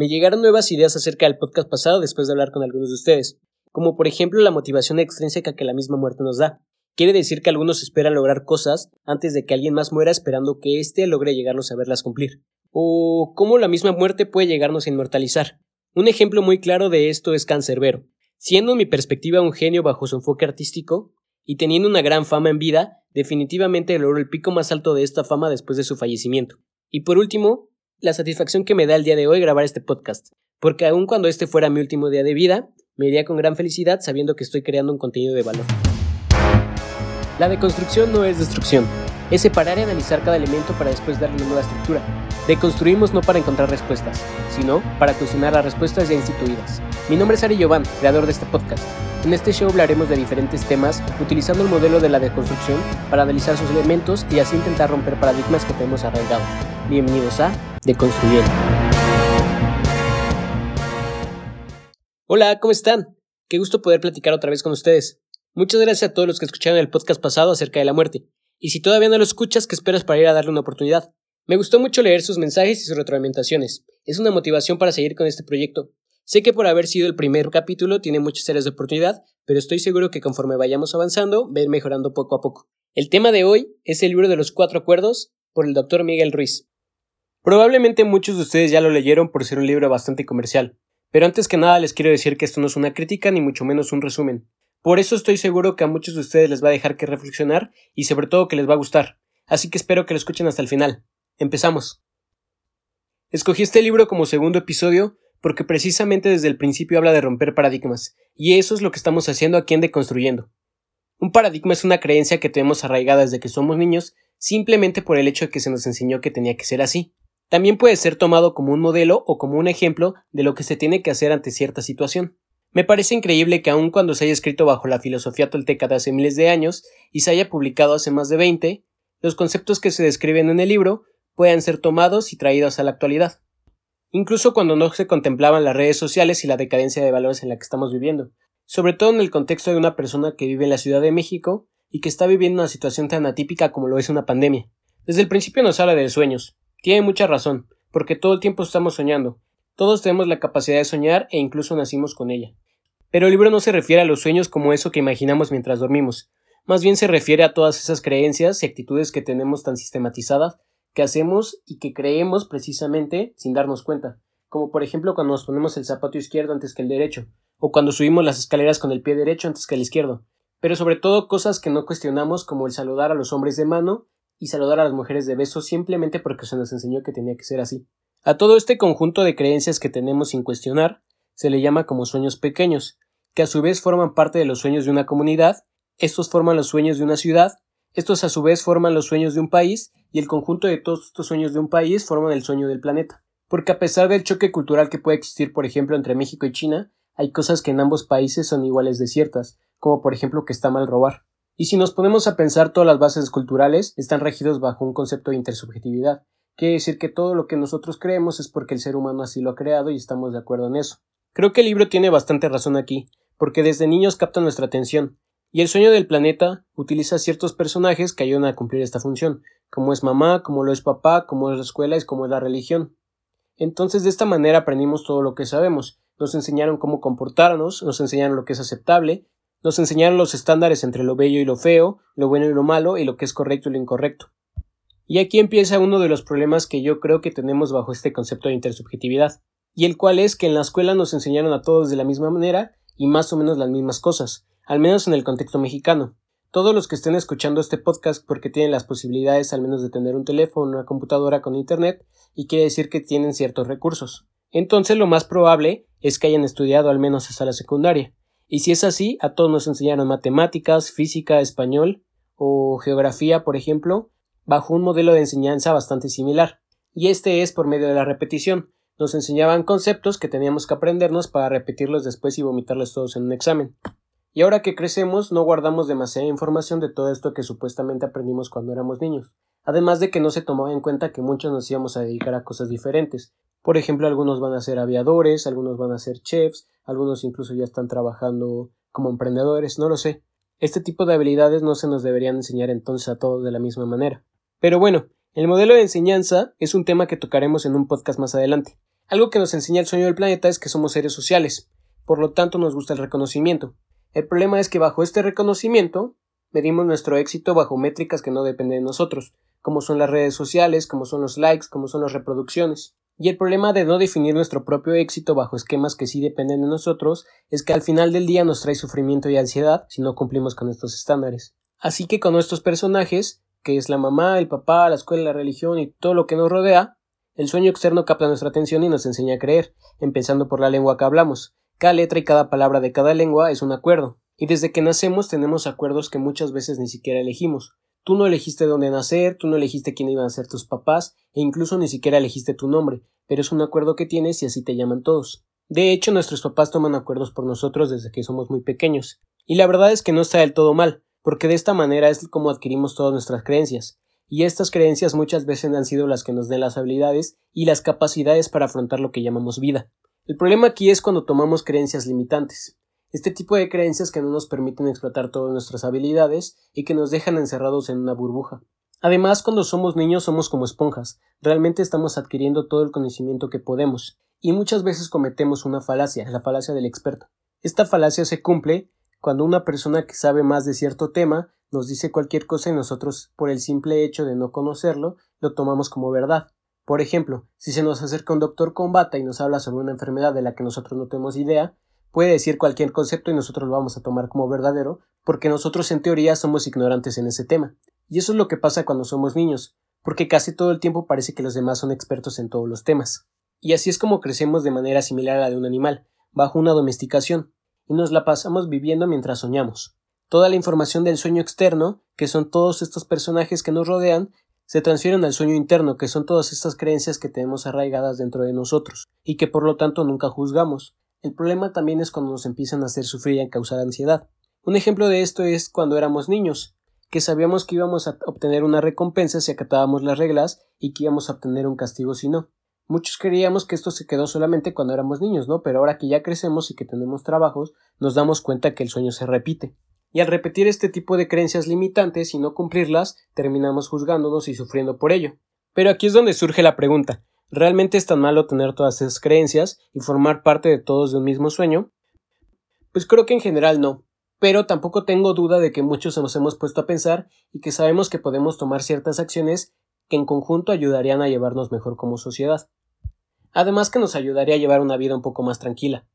Me llegaron nuevas ideas acerca del podcast pasado después de hablar con algunos de ustedes, como por ejemplo la motivación extrínseca que la misma muerte nos da. Quiere decir que algunos esperan lograr cosas antes de que alguien más muera esperando que éste logre llegarnos a verlas cumplir. O cómo la misma muerte puede llegarnos a inmortalizar. Un ejemplo muy claro de esto es Cancerbero. Siendo en mi perspectiva un genio bajo su enfoque artístico, y teniendo una gran fama en vida, definitivamente logró el pico más alto de esta fama después de su fallecimiento. Y por último, la satisfacción que me da el día de hoy grabar este podcast, porque aun cuando este fuera mi último día de vida, me iría con gran felicidad sabiendo que estoy creando un contenido de valor. La deconstrucción no es destrucción, es separar y analizar cada elemento para después darle una nueva estructura. Deconstruimos no para encontrar respuestas, sino para cuestionar las respuestas ya instituidas. Mi nombre es Ari Jovan, creador de este podcast. En este show hablaremos de diferentes temas utilizando el modelo de la deconstrucción para analizar sus elementos y así intentar romper paradigmas que tenemos arraigados. Bienvenidos a Deconstruyendo. Hola, ¿cómo están? Qué gusto poder platicar otra vez con ustedes. Muchas gracias a todos los que escucharon el podcast pasado acerca de la muerte. Y si todavía no lo escuchas, ¿qué esperas para ir a darle una oportunidad? Me gustó mucho leer sus mensajes y sus retroalimentaciones. Es una motivación para seguir con este proyecto. Sé que por haber sido el primer capítulo tiene muchas áreas de oportunidad, pero estoy seguro que conforme vayamos avanzando, va mejorando poco a poco. El tema de hoy es el libro de los cuatro acuerdos por el doctor Miguel Ruiz. Probablemente muchos de ustedes ya lo leyeron por ser un libro bastante comercial, pero antes que nada les quiero decir que esto no es una crítica ni mucho menos un resumen. Por eso estoy seguro que a muchos de ustedes les va a dejar que reflexionar y sobre todo que les va a gustar, así que espero que lo escuchen hasta el final. Empezamos. Escogí este libro como segundo episodio porque precisamente desde el principio habla de romper paradigmas, y eso es lo que estamos haciendo aquí en Deconstruyendo. Un paradigma es una creencia que tenemos arraigada desde que somos niños, simplemente por el hecho de que se nos enseñó que tenía que ser así. También puede ser tomado como un modelo o como un ejemplo de lo que se tiene que hacer ante cierta situación. Me parece increíble que aun cuando se haya escrito bajo la filosofía tolteca de hace miles de años y se haya publicado hace más de veinte, los conceptos que se describen en el libro puedan ser tomados y traídos a la actualidad incluso cuando no se contemplaban las redes sociales y la decadencia de valores en la que estamos viviendo, sobre todo en el contexto de una persona que vive en la Ciudad de México y que está viviendo una situación tan atípica como lo es una pandemia. Desde el principio nos habla de sueños. Tiene mucha razón, porque todo el tiempo estamos soñando. Todos tenemos la capacidad de soñar e incluso nacimos con ella. Pero el libro no se refiere a los sueños como eso que imaginamos mientras dormimos, más bien se refiere a todas esas creencias y actitudes que tenemos tan sistematizadas que hacemos y que creemos precisamente sin darnos cuenta, como por ejemplo cuando nos ponemos el zapato izquierdo antes que el derecho, o cuando subimos las escaleras con el pie derecho antes que el izquierdo, pero sobre todo cosas que no cuestionamos como el saludar a los hombres de mano y saludar a las mujeres de beso simplemente porque se nos enseñó que tenía que ser así. A todo este conjunto de creencias que tenemos sin cuestionar se le llama como sueños pequeños, que a su vez forman parte de los sueños de una comunidad, estos forman los sueños de una ciudad, estos a su vez forman los sueños de un país y el conjunto de todos estos sueños de un país forman el sueño del planeta. Porque a pesar del choque cultural que puede existir, por ejemplo, entre México y China, hay cosas que en ambos países son iguales de ciertas, como por ejemplo que está mal robar. Y si nos ponemos a pensar todas las bases culturales están regidos bajo un concepto de intersubjetividad. Quiere decir que todo lo que nosotros creemos es porque el ser humano así lo ha creado y estamos de acuerdo en eso. Creo que el libro tiene bastante razón aquí, porque desde niños capta nuestra atención, y el sueño del planeta utiliza ciertos personajes que ayudan a cumplir esta función, como es mamá, como lo es papá, como es la escuela y como es la religión. Entonces de esta manera aprendimos todo lo que sabemos. Nos enseñaron cómo comportarnos, nos enseñaron lo que es aceptable, nos enseñaron los estándares entre lo bello y lo feo, lo bueno y lo malo, y lo que es correcto y lo incorrecto. Y aquí empieza uno de los problemas que yo creo que tenemos bajo este concepto de intersubjetividad, y el cual es que en la escuela nos enseñaron a todos de la misma manera y más o menos las mismas cosas, al menos en el contexto mexicano. Todos los que estén escuchando este podcast porque tienen las posibilidades al menos de tener un teléfono una computadora con internet y quiere decir que tienen ciertos recursos. Entonces lo más probable es que hayan estudiado al menos hasta la secundaria. Y si es así, a todos nos enseñaron matemáticas, física, español o geografía, por ejemplo, bajo un modelo de enseñanza bastante similar. Y este es por medio de la repetición. Nos enseñaban conceptos que teníamos que aprendernos para repetirlos después y vomitarlos todos en un examen. Y ahora que crecemos no guardamos demasiada información de todo esto que supuestamente aprendimos cuando éramos niños. Además de que no se tomaba en cuenta que muchos nos íbamos a dedicar a cosas diferentes. Por ejemplo, algunos van a ser aviadores, algunos van a ser chefs, algunos incluso ya están trabajando como emprendedores, no lo sé. Este tipo de habilidades no se nos deberían enseñar entonces a todos de la misma manera. Pero bueno, el modelo de enseñanza es un tema que tocaremos en un podcast más adelante. Algo que nos enseña el sueño del planeta es que somos seres sociales, por lo tanto nos gusta el reconocimiento. El problema es que bajo este reconocimiento medimos nuestro éxito bajo métricas que no dependen de nosotros, como son las redes sociales, como son los likes, como son las reproducciones. Y el problema de no definir nuestro propio éxito bajo esquemas que sí dependen de nosotros es que al final del día nos trae sufrimiento y ansiedad si no cumplimos con estos estándares. Así que con estos personajes, que es la mamá, el papá, la escuela, la religión y todo lo que nos rodea, el sueño externo capta nuestra atención y nos enseña a creer, empezando por la lengua que hablamos. Cada letra y cada palabra de cada lengua es un acuerdo, y desde que nacemos tenemos acuerdos que muchas veces ni siquiera elegimos. Tú no elegiste dónde nacer, tú no elegiste quién iban a ser tus papás, e incluso ni siquiera elegiste tu nombre, pero es un acuerdo que tienes y así te llaman todos. De hecho, nuestros papás toman acuerdos por nosotros desde que somos muy pequeños. Y la verdad es que no está del todo mal, porque de esta manera es como adquirimos todas nuestras creencias. Y estas creencias muchas veces han sido las que nos den las habilidades y las capacidades para afrontar lo que llamamos vida. El problema aquí es cuando tomamos creencias limitantes. Este tipo de creencias que no nos permiten explotar todas nuestras habilidades y que nos dejan encerrados en una burbuja. Además, cuando somos niños somos como esponjas, realmente estamos adquiriendo todo el conocimiento que podemos, y muchas veces cometemos una falacia, la falacia del experto. Esta falacia se cumple cuando una persona que sabe más de cierto tema nos dice cualquier cosa y nosotros, por el simple hecho de no conocerlo, lo tomamos como verdad. Por ejemplo, si se nos acerca un doctor con bata y nos habla sobre una enfermedad de la que nosotros no tenemos idea, puede decir cualquier concepto y nosotros lo vamos a tomar como verdadero, porque nosotros en teoría somos ignorantes en ese tema. Y eso es lo que pasa cuando somos niños, porque casi todo el tiempo parece que los demás son expertos en todos los temas. Y así es como crecemos de manera similar a la de un animal, bajo una domesticación, y nos la pasamos viviendo mientras soñamos. Toda la información del sueño externo, que son todos estos personajes que nos rodean, se transfieren al sueño interno, que son todas estas creencias que tenemos arraigadas dentro de nosotros, y que por lo tanto nunca juzgamos, el problema también es cuando nos empiezan a hacer sufrir y a causar ansiedad. Un ejemplo de esto es cuando éramos niños, que sabíamos que íbamos a obtener una recompensa si acatábamos las reglas y que íbamos a obtener un castigo si no. Muchos creíamos que esto se quedó solamente cuando éramos niños, ¿no? Pero ahora que ya crecemos y que tenemos trabajos, nos damos cuenta que el sueño se repite. Y al repetir este tipo de creencias limitantes y no cumplirlas, terminamos juzgándonos y sufriendo por ello. Pero aquí es donde surge la pregunta ¿Realmente es tan malo tener todas esas creencias y formar parte de todos de un mismo sueño? Pues creo que en general no, pero tampoco tengo duda de que muchos nos hemos puesto a pensar y que sabemos que podemos tomar ciertas acciones que en conjunto ayudarían a llevarnos mejor como sociedad. Además que nos ayudaría a llevar una vida un poco más tranquila.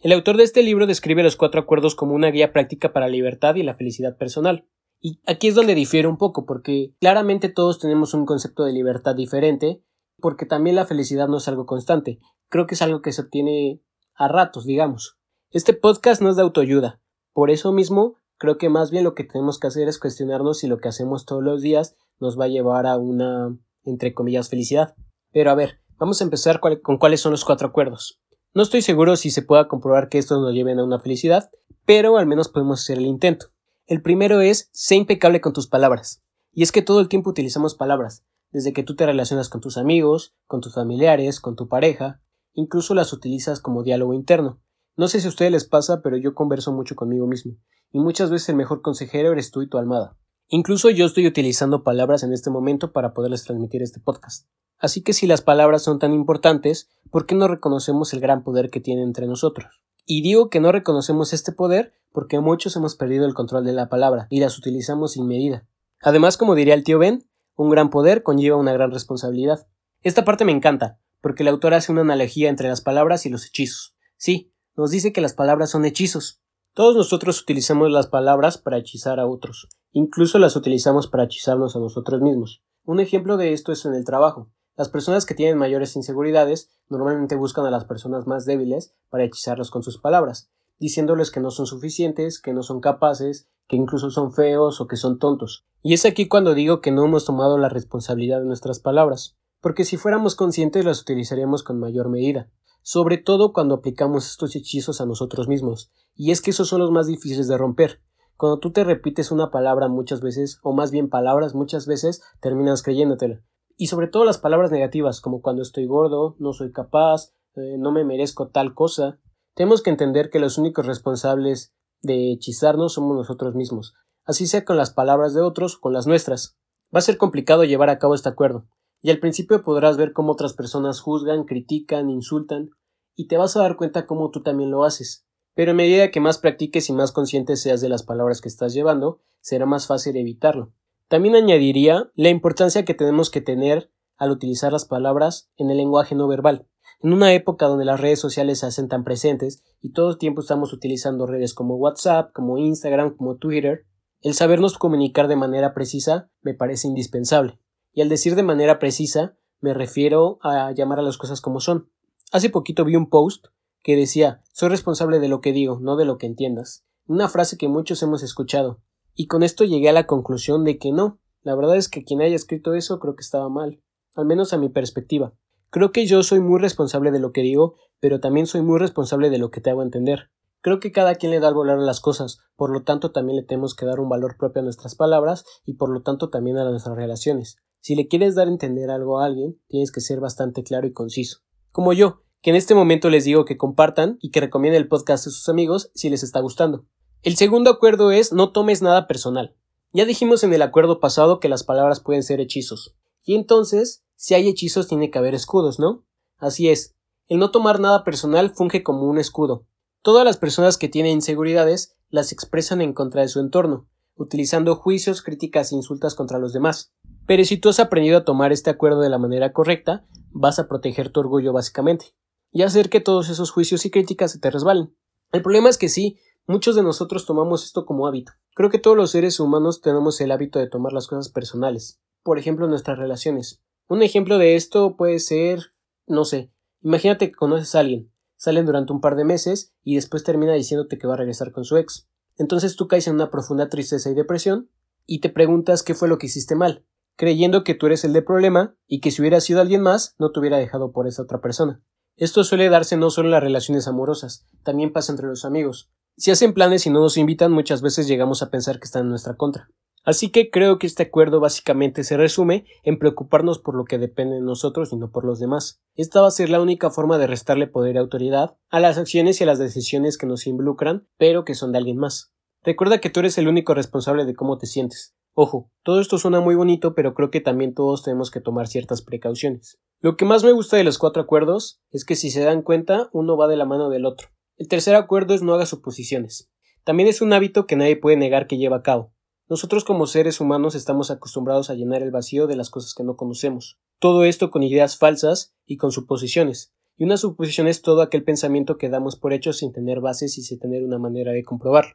El autor de este libro describe los cuatro acuerdos como una guía práctica para la libertad y la felicidad personal. Y aquí es donde difiere un poco, porque claramente todos tenemos un concepto de libertad diferente porque también la felicidad no es algo constante, creo que es algo que se obtiene a ratos, digamos. Este podcast no es de autoayuda, por eso mismo creo que más bien lo que tenemos que hacer es cuestionarnos si lo que hacemos todos los días nos va a llevar a una, entre comillas, felicidad. Pero a ver, vamos a empezar con cuáles son los cuatro acuerdos. No estoy seguro si se pueda comprobar que estos nos lleven a una felicidad, pero al menos podemos hacer el intento. El primero es, sé impecable con tus palabras. Y es que todo el tiempo utilizamos palabras, desde que tú te relacionas con tus amigos, con tus familiares, con tu pareja, incluso las utilizas como diálogo interno. No sé si a ustedes les pasa, pero yo converso mucho conmigo mismo, y muchas veces el mejor consejero eres tú y tu almada. Incluso yo estoy utilizando palabras en este momento para poderles transmitir este podcast. Así que si las palabras son tan importantes, ¿por qué no reconocemos el gran poder que tiene entre nosotros? Y digo que no reconocemos este poder porque muchos hemos perdido el control de la palabra y las utilizamos sin medida. Además, como diría el tío Ben, un gran poder conlleva una gran responsabilidad. Esta parte me encanta, porque el autor hace una analogía entre las palabras y los hechizos. Sí, nos dice que las palabras son hechizos. Todos nosotros utilizamos las palabras para hechizar a otros, incluso las utilizamos para hechizarnos a nosotros mismos. Un ejemplo de esto es en el trabajo. Las personas que tienen mayores inseguridades normalmente buscan a las personas más débiles para hechizarlos con sus palabras, diciéndoles que no son suficientes, que no son capaces, que incluso son feos o que son tontos. Y es aquí cuando digo que no hemos tomado la responsabilidad de nuestras palabras, porque si fuéramos conscientes las utilizaríamos con mayor medida, sobre todo cuando aplicamos estos hechizos a nosotros mismos, y es que esos son los más difíciles de romper. Cuando tú te repites una palabra muchas veces, o más bien palabras muchas veces, terminas creyéndotela. Y sobre todo las palabras negativas, como cuando estoy gordo, no soy capaz, eh, no me merezco tal cosa. Tenemos que entender que los únicos responsables de hechizarnos somos nosotros mismos, así sea con las palabras de otros o con las nuestras. Va a ser complicado llevar a cabo este acuerdo, y al principio podrás ver cómo otras personas juzgan, critican, insultan, y te vas a dar cuenta cómo tú también lo haces. Pero a medida que más practiques y más consciente seas de las palabras que estás llevando, será más fácil evitarlo. También añadiría la importancia que tenemos que tener al utilizar las palabras en el lenguaje no verbal. En una época donde las redes sociales se hacen tan presentes y todo el tiempo estamos utilizando redes como WhatsApp, como Instagram, como Twitter, el sabernos comunicar de manera precisa me parece indispensable. Y al decir de manera precisa, me refiero a llamar a las cosas como son. Hace poquito vi un post que decía soy responsable de lo que digo, no de lo que entiendas. Una frase que muchos hemos escuchado, y con esto llegué a la conclusión de que no. La verdad es que quien haya escrito eso creo que estaba mal, al menos a mi perspectiva. Creo que yo soy muy responsable de lo que digo, pero también soy muy responsable de lo que te hago entender. Creo que cada quien le da el valor a las cosas, por lo tanto también le tenemos que dar un valor propio a nuestras palabras y por lo tanto también a nuestras relaciones. Si le quieres dar a entender algo a alguien, tienes que ser bastante claro y conciso. Como yo, que en este momento les digo que compartan y que recomienden el podcast a sus amigos si les está gustando. El segundo acuerdo es no tomes nada personal. Ya dijimos en el acuerdo pasado que las palabras pueden ser hechizos. Y entonces, si hay hechizos tiene que haber escudos, ¿no? Así es. El no tomar nada personal funge como un escudo. Todas las personas que tienen inseguridades las expresan en contra de su entorno, utilizando juicios, críticas e insultas contra los demás. Pero si tú has aprendido a tomar este acuerdo de la manera correcta, vas a proteger tu orgullo básicamente, y hacer que todos esos juicios y críticas se te resbalen. El problema es que sí, Muchos de nosotros tomamos esto como hábito. Creo que todos los seres humanos tenemos el hábito de tomar las cosas personales. Por ejemplo, nuestras relaciones. Un ejemplo de esto puede ser, no sé, imagínate que conoces a alguien, salen durante un par de meses y después termina diciéndote que va a regresar con su ex. Entonces tú caes en una profunda tristeza y depresión y te preguntas qué fue lo que hiciste mal, creyendo que tú eres el de problema y que si hubiera sido alguien más no te hubiera dejado por esa otra persona. Esto suele darse no solo en las relaciones amorosas, también pasa entre los amigos. Si hacen planes y no nos invitan, muchas veces llegamos a pensar que están en nuestra contra. Así que creo que este acuerdo básicamente se resume en preocuparnos por lo que depende de nosotros y no por los demás. Esta va a ser la única forma de restarle poder y autoridad a las acciones y a las decisiones que nos involucran, pero que son de alguien más. Recuerda que tú eres el único responsable de cómo te sientes. Ojo, todo esto suena muy bonito, pero creo que también todos tenemos que tomar ciertas precauciones. Lo que más me gusta de los cuatro acuerdos es que si se dan cuenta, uno va de la mano del otro. El tercer acuerdo es no haga suposiciones. También es un hábito que nadie puede negar que lleva a cabo. Nosotros como seres humanos estamos acostumbrados a llenar el vacío de las cosas que no conocemos. Todo esto con ideas falsas y con suposiciones. Y una suposición es todo aquel pensamiento que damos por hecho sin tener bases y sin tener una manera de comprobarlo.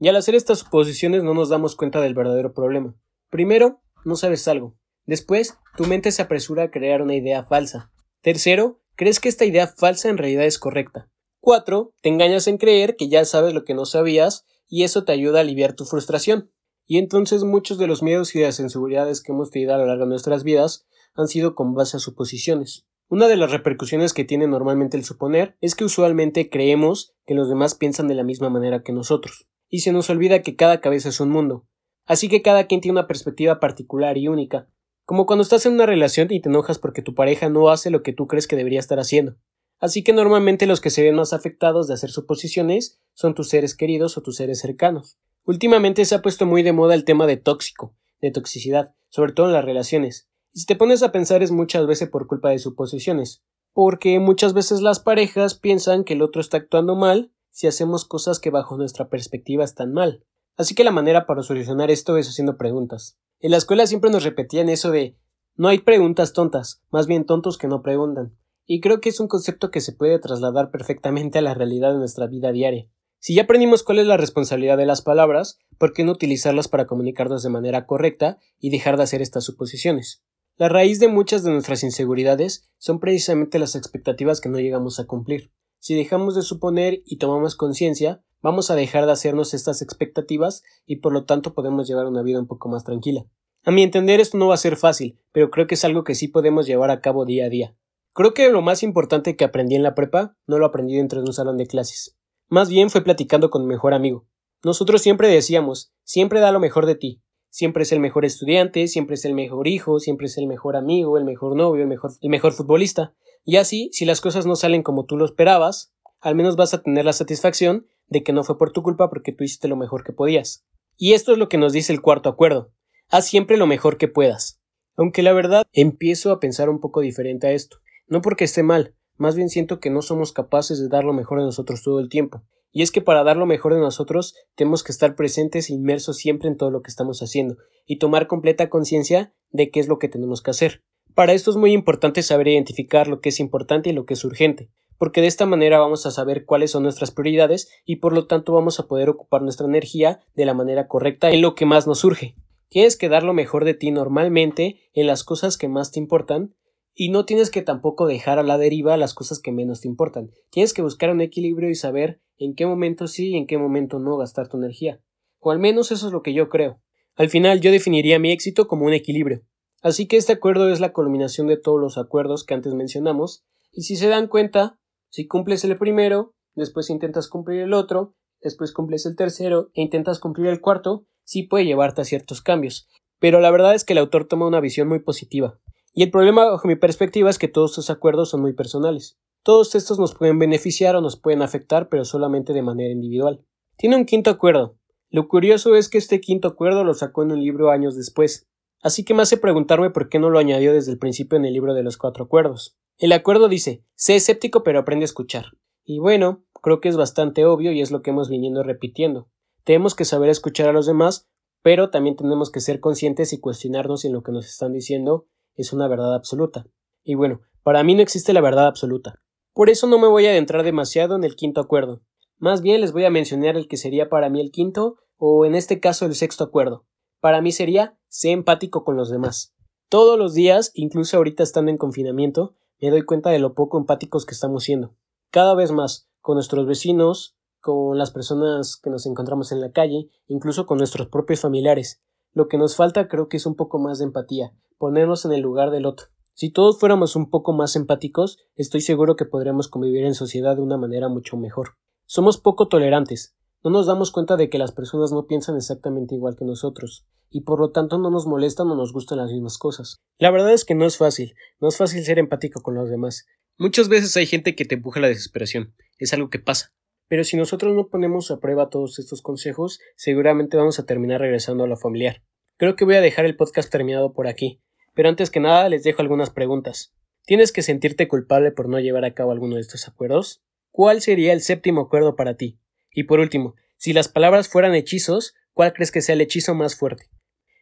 Y al hacer estas suposiciones no nos damos cuenta del verdadero problema. Primero, no sabes algo. Después, tu mente se apresura a crear una idea falsa. Tercero, crees que esta idea falsa en realidad es correcta. 4. Te engañas en creer que ya sabes lo que no sabías y eso te ayuda a aliviar tu frustración. Y entonces muchos de los miedos y las inseguridades que hemos tenido a lo largo de nuestras vidas han sido con base a suposiciones. Una de las repercusiones que tiene normalmente el suponer es que usualmente creemos que los demás piensan de la misma manera que nosotros, y se nos olvida que cada cabeza es un mundo. Así que cada quien tiene una perspectiva particular y única, como cuando estás en una relación y te enojas porque tu pareja no hace lo que tú crees que debería estar haciendo. Así que normalmente los que se ven más afectados de hacer suposiciones son tus seres queridos o tus seres cercanos. Últimamente se ha puesto muy de moda el tema de tóxico, de toxicidad, sobre todo en las relaciones. Y si te pones a pensar es muchas veces por culpa de suposiciones, porque muchas veces las parejas piensan que el otro está actuando mal si hacemos cosas que bajo nuestra perspectiva están mal. Así que la manera para solucionar esto es haciendo preguntas. En la escuela siempre nos repetían eso de no hay preguntas tontas, más bien tontos que no preguntan y creo que es un concepto que se puede trasladar perfectamente a la realidad de nuestra vida diaria. Si ya aprendimos cuál es la responsabilidad de las palabras, ¿por qué no utilizarlas para comunicarnos de manera correcta y dejar de hacer estas suposiciones? La raíz de muchas de nuestras inseguridades son precisamente las expectativas que no llegamos a cumplir. Si dejamos de suponer y tomamos conciencia, vamos a dejar de hacernos estas expectativas y por lo tanto podemos llevar una vida un poco más tranquila. A mi entender esto no va a ser fácil, pero creo que es algo que sí podemos llevar a cabo día a día. Creo que lo más importante que aprendí en la prepa no lo aprendí dentro de un salón de clases. Más bien fue platicando con mi mejor amigo. Nosotros siempre decíamos, siempre da lo mejor de ti. Siempre es el mejor estudiante, siempre es el mejor hijo, siempre es el mejor amigo, el mejor novio, el mejor, el mejor futbolista. Y así, si las cosas no salen como tú lo esperabas, al menos vas a tener la satisfacción de que no fue por tu culpa porque tú hiciste lo mejor que podías. Y esto es lo que nos dice el cuarto acuerdo. Haz siempre lo mejor que puedas. Aunque la verdad empiezo a pensar un poco diferente a esto. No porque esté mal, más bien siento que no somos capaces de dar lo mejor de nosotros todo el tiempo. Y es que para dar lo mejor de nosotros tenemos que estar presentes e inmersos siempre en todo lo que estamos haciendo y tomar completa conciencia de qué es lo que tenemos que hacer. Para esto es muy importante saber identificar lo que es importante y lo que es urgente, porque de esta manera vamos a saber cuáles son nuestras prioridades y por lo tanto vamos a poder ocupar nuestra energía de la manera correcta en lo que más nos surge. Tienes que dar lo mejor de ti normalmente en las cosas que más te importan y no tienes que tampoco dejar a la deriva las cosas que menos te importan. Tienes que buscar un equilibrio y saber en qué momento sí y en qué momento no gastar tu energía. O al menos eso es lo que yo creo. Al final yo definiría mi éxito como un equilibrio. Así que este acuerdo es la culminación de todos los acuerdos que antes mencionamos, y si se dan cuenta, si cumples el primero, después intentas cumplir el otro, después cumples el tercero e intentas cumplir el cuarto, sí puede llevarte a ciertos cambios. Pero la verdad es que el autor toma una visión muy positiva. Y el problema, bajo mi perspectiva, es que todos estos acuerdos son muy personales. Todos estos nos pueden beneficiar o nos pueden afectar, pero solamente de manera individual. Tiene un quinto acuerdo. Lo curioso es que este quinto acuerdo lo sacó en un libro años después. Así que me hace preguntarme por qué no lo añadió desde el principio en el libro de los cuatro acuerdos. El acuerdo dice, sé escéptico pero aprende a escuchar. Y bueno, creo que es bastante obvio y es lo que hemos viniendo repitiendo. Tenemos que saber escuchar a los demás, pero también tenemos que ser conscientes y cuestionarnos si lo que nos están diciendo es una verdad absoluta. Y bueno, para mí no existe la verdad absoluta. Por eso no me voy a adentrar demasiado en el quinto acuerdo. Más bien les voy a mencionar el que sería para mí el quinto, o en este caso el sexto acuerdo. Para mí sería sé empático con los demás. Todos los días, incluso ahorita estando en confinamiento, me doy cuenta de lo poco empáticos que estamos siendo. Cada vez más, con nuestros vecinos, con las personas que nos encontramos en la calle, incluso con nuestros propios familiares. Lo que nos falta creo que es un poco más de empatía, ponernos en el lugar del otro. Si todos fuéramos un poco más empáticos, estoy seguro que podríamos convivir en sociedad de una manera mucho mejor. Somos poco tolerantes, no nos damos cuenta de que las personas no piensan exactamente igual que nosotros, y por lo tanto no nos molestan o nos gustan las mismas cosas. La verdad es que no es fácil, no es fácil ser empático con los demás. Muchas veces hay gente que te empuja a la desesperación, es algo que pasa. Pero si nosotros no ponemos a prueba todos estos consejos, seguramente vamos a terminar regresando a lo familiar. Creo que voy a dejar el podcast terminado por aquí, pero antes que nada les dejo algunas preguntas. ¿Tienes que sentirte culpable por no llevar a cabo alguno de estos acuerdos? ¿Cuál sería el séptimo acuerdo para ti? Y por último, si las palabras fueran hechizos, ¿cuál crees que sea el hechizo más fuerte?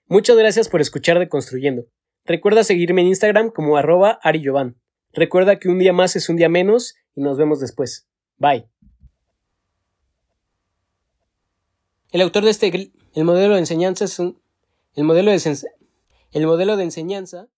Muchas gracias por escuchar de Construyendo. Recuerda seguirme en Instagram como arroba ariyovan. Recuerda que un día más es un día menos y nos vemos después. Bye. El autor de este el modelo de enseñanza es un el modelo de el modelo de enseñanza